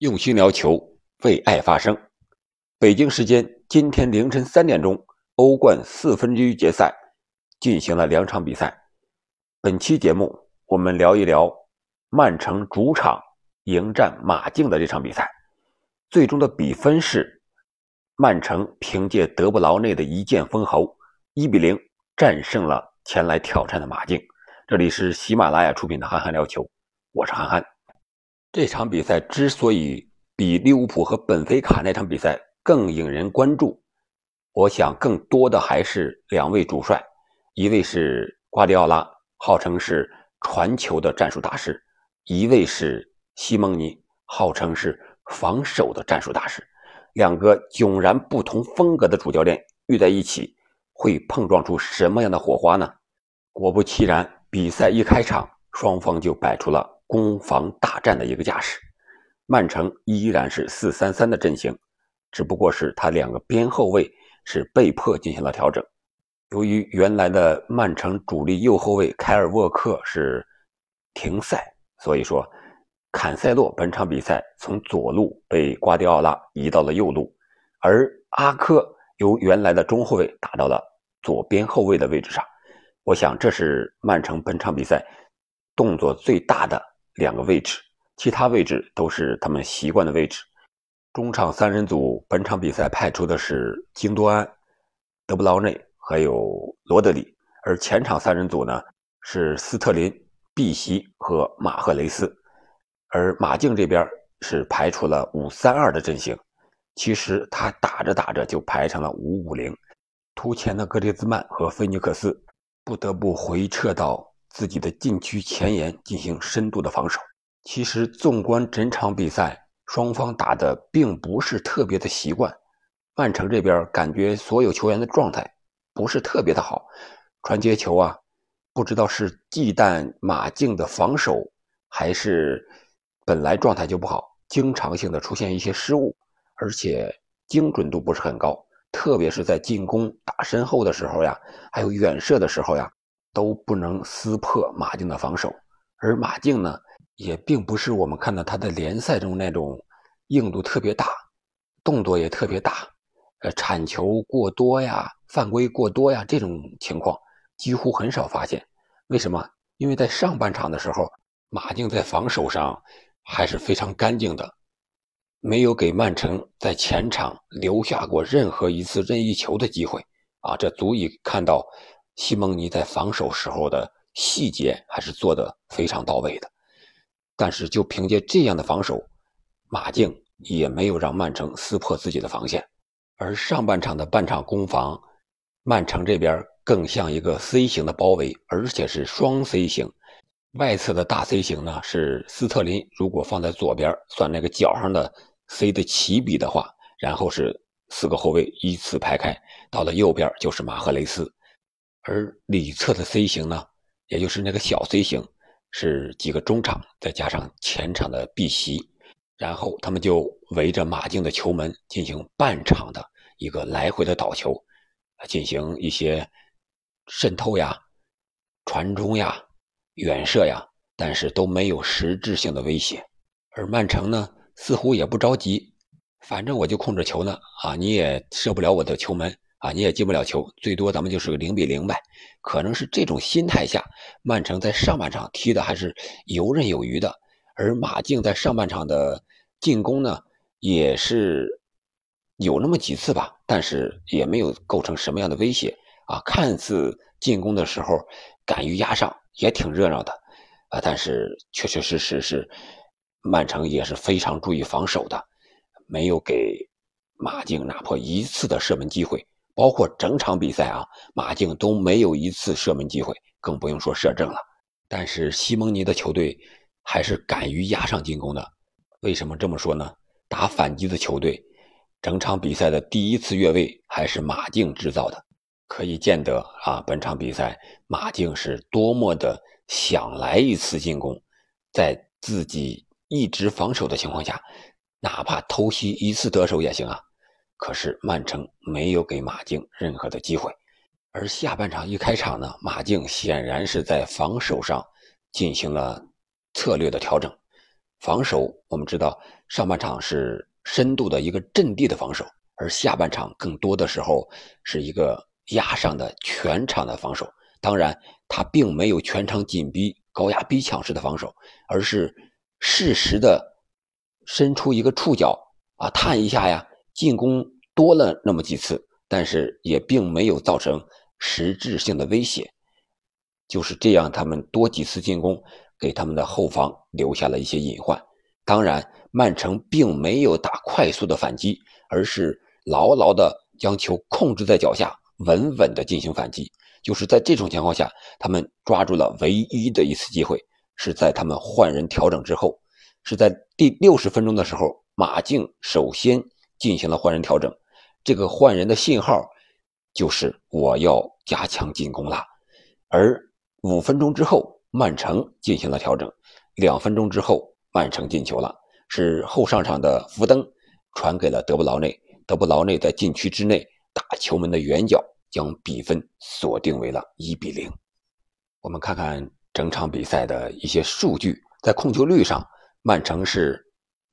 用心聊球，为爱发声。北京时间今天凌晨三点钟，欧冠四分之一决赛进行了两场比赛。本期节目我们聊一聊曼城主场迎战马竞的这场比赛。最终的比分是曼城凭借德布劳内的一剑封喉，一比零战胜了前来挑战的马竞。这里是喜马拉雅出品的《憨憨聊球》，我是憨憨。这场比赛之所以比利物浦和本菲卡那场比赛更引人关注，我想更多的还是两位主帅，一位是瓜迪奥拉，号称是传球的战术大师；一位是西蒙尼，号称是防守的战术大师。两个迥然不同风格的主教练遇在一起，会碰撞出什么样的火花呢？果不其然，比赛一开场，双方就摆出了。攻防大战的一个架势，曼城依然是四三三的阵型，只不过是他两个边后卫是被迫进行了调整。由于原来的曼城主力右后卫凯尔沃克是停赛，所以说坎塞洛本场比赛从左路被瓜迪奥拉移到了右路，而阿科由原来的中后卫打到了左边后卫的位置上。我想这是曼城本场比赛动作最大的。两个位置，其他位置都是他们习惯的位置。中场三人组本场比赛派出的是京多安、德布劳内还有罗德里，而前场三人组呢是斯特林、碧玺和马赫雷斯。而马竞这边是排出了五三二的阵型，其实他打着打着就排成了五五零，突前的格列兹曼和菲尼克斯不得不回撤到。自己的禁区前沿进行深度的防守。其实，纵观整场比赛，双方打的并不是特别的习惯。曼城这边感觉所有球员的状态不是特别的好，传接球啊，不知道是忌惮马竞的防守，还是本来状态就不好，经常性的出现一些失误，而且精准度不是很高。特别是在进攻打身后的时候呀，还有远射的时候呀。都不能撕破马竞的防守，而马竞呢，也并不是我们看到他在联赛中那种硬度特别大，动作也特别大，呃，铲球过多呀，犯规过多呀，这种情况几乎很少发现。为什么？因为在上半场的时候，马竞在防守上还是非常干净的，没有给曼城在前场留下过任何一次任意球的机会啊，这足以看到。西蒙尼在防守时候的细节还是做得非常到位的，但是就凭借这样的防守，马竞也没有让曼城撕破自己的防线。而上半场的半场攻防，曼城这边更像一个 C 型的包围，而且是双 C 型。外侧的大 C 型呢是斯特林，如果放在左边算那个角上的 C 的起笔的话，然后是四个后卫依次排开，到了右边就是马赫雷斯。而里侧的 C 型呢，也就是那个小 C 型，是几个中场再加上前场的碧玺，然后他们就围着马竞的球门进行半场的一个来回的倒球，进行一些渗透呀、传中呀、远射呀，但是都没有实质性的威胁。而曼城呢，似乎也不着急，反正我就控制球呢，啊，你也射不了我的球门。啊，你也进不了球，最多咱们就是个零比零呗。可能是这种心态下，曼城在上半场踢的还是游刃有余的，而马竞在上半场的进攻呢，也是有那么几次吧，但是也没有构成什么样的威胁啊。看似进攻的时候敢于压上，也挺热闹的啊，但是确确实实是曼城也是非常注意防守的，没有给马竞哪怕一次的射门机会。包括整场比赛啊，马竞都没有一次射门机会，更不用说射正了。但是西蒙尼的球队还是敢于压上进攻的。为什么这么说呢？打反击的球队，整场比赛的第一次越位还是马竞制造的，可以见得啊，本场比赛马竞是多么的想来一次进攻，在自己一直防守的情况下，哪怕偷袭一次得手也行啊。可是曼城没有给马竞任何的机会，而下半场一开场呢，马竞显然是在防守上进行了策略的调整。防守，我们知道上半场是深度的一个阵地的防守，而下半场更多的时候是一个压上的全场的防守。当然，他并没有全场紧逼、高压逼抢式的防守，而是适时的伸出一个触角啊，探一下呀，进攻多了那么几次，但是也并没有造成实质性的威胁。就是这样，他们多几次进攻。给他们的后方留下了一些隐患。当然，曼城并没有打快速的反击，而是牢牢的将球控制在脚下，稳稳的进行反击。就是在这种情况下，他们抓住了唯一的一次机会，是在他们换人调整之后，是在第六十分钟的时候，马竞首先进行了换人调整。这个换人的信号就是我要加强进攻了。而五分钟之后。曼城进行了调整，两分钟之后，曼城进球了，是后上场的福登传给了德布劳内，德布劳内在禁区之内打球门的远角，将比分锁定为了一比零。我们看看整场比赛的一些数据，在控球率上，曼城是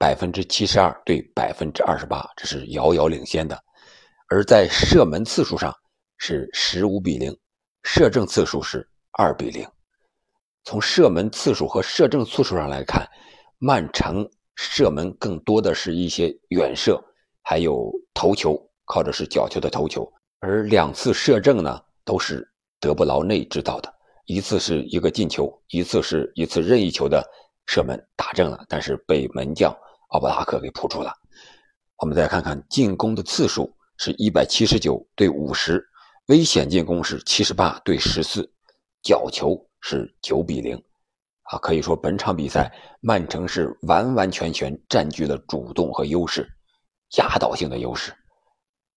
百分之七十二对百分之二十八，这是遥遥领先的；而在射门次数上是十五比零，射正次数是二比零。从射门次数和射正次数上来看，曼城射门更多的是一些远射，还有头球，靠的是角球的头球。而两次射正呢，都是德布劳内制造的，一次是一个进球，一次是一次任意球的射门打正了，但是被门将奥布拉克给扑出了。我们再看看进攻的次数是一百七十九对五十，危险进攻是七十八对十四，角球。是九比零，啊，可以说本场比赛曼城是完完全全占据了主动和优势，压倒性的优势。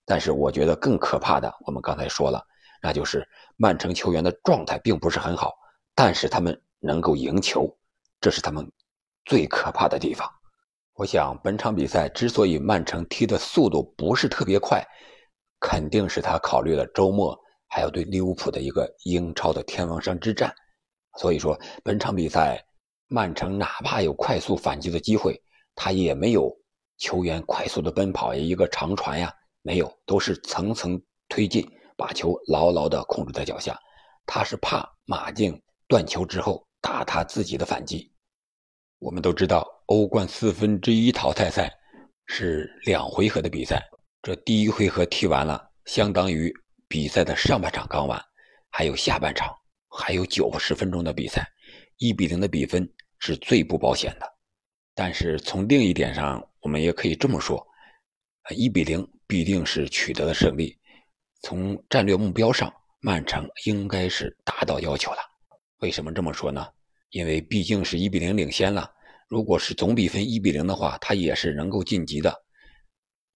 但是我觉得更可怕的，我们刚才说了，那就是曼城球员的状态并不是很好，但是他们能够赢球，这是他们最可怕的地方。我想本场比赛之所以曼城踢的速度不是特别快，肯定是他考虑了周末还有对利物浦的一个英超的天王山之战。所以说，本场比赛，曼城哪怕有快速反击的机会，他也没有球员快速的奔跑，一个长传呀，没有，都是层层推进，把球牢牢的控制在脚下。他是怕马竞断球之后打他自己的反击。我们都知道，欧冠四分之一淘汰赛是两回合的比赛，这第一回合踢完了，相当于比赛的上半场刚完，还有下半场。还有九十分钟的比赛，一比零的比分是最不保险的。但是从另一点上，我们也可以这么说：，一比零必定是取得了胜利。从战略目标上，曼城应该是达到要求了。为什么这么说呢？因为毕竟是一比零领先了。如果是总比分一比零的话，他也是能够晋级的。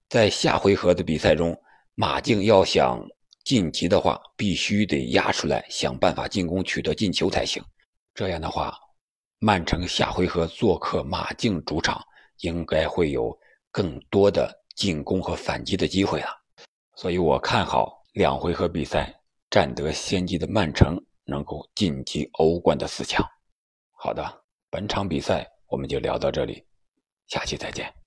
在下回合的比赛中，马竞要想。晋级的话，必须得压出来，想办法进攻取得进球才行。这样的话，曼城下回合做客马竞主场，应该会有更多的进攻和反击的机会了。所以我看好两回合比赛占得先机的曼城能够晋级欧冠的四强。好的，本场比赛我们就聊到这里，下期再见。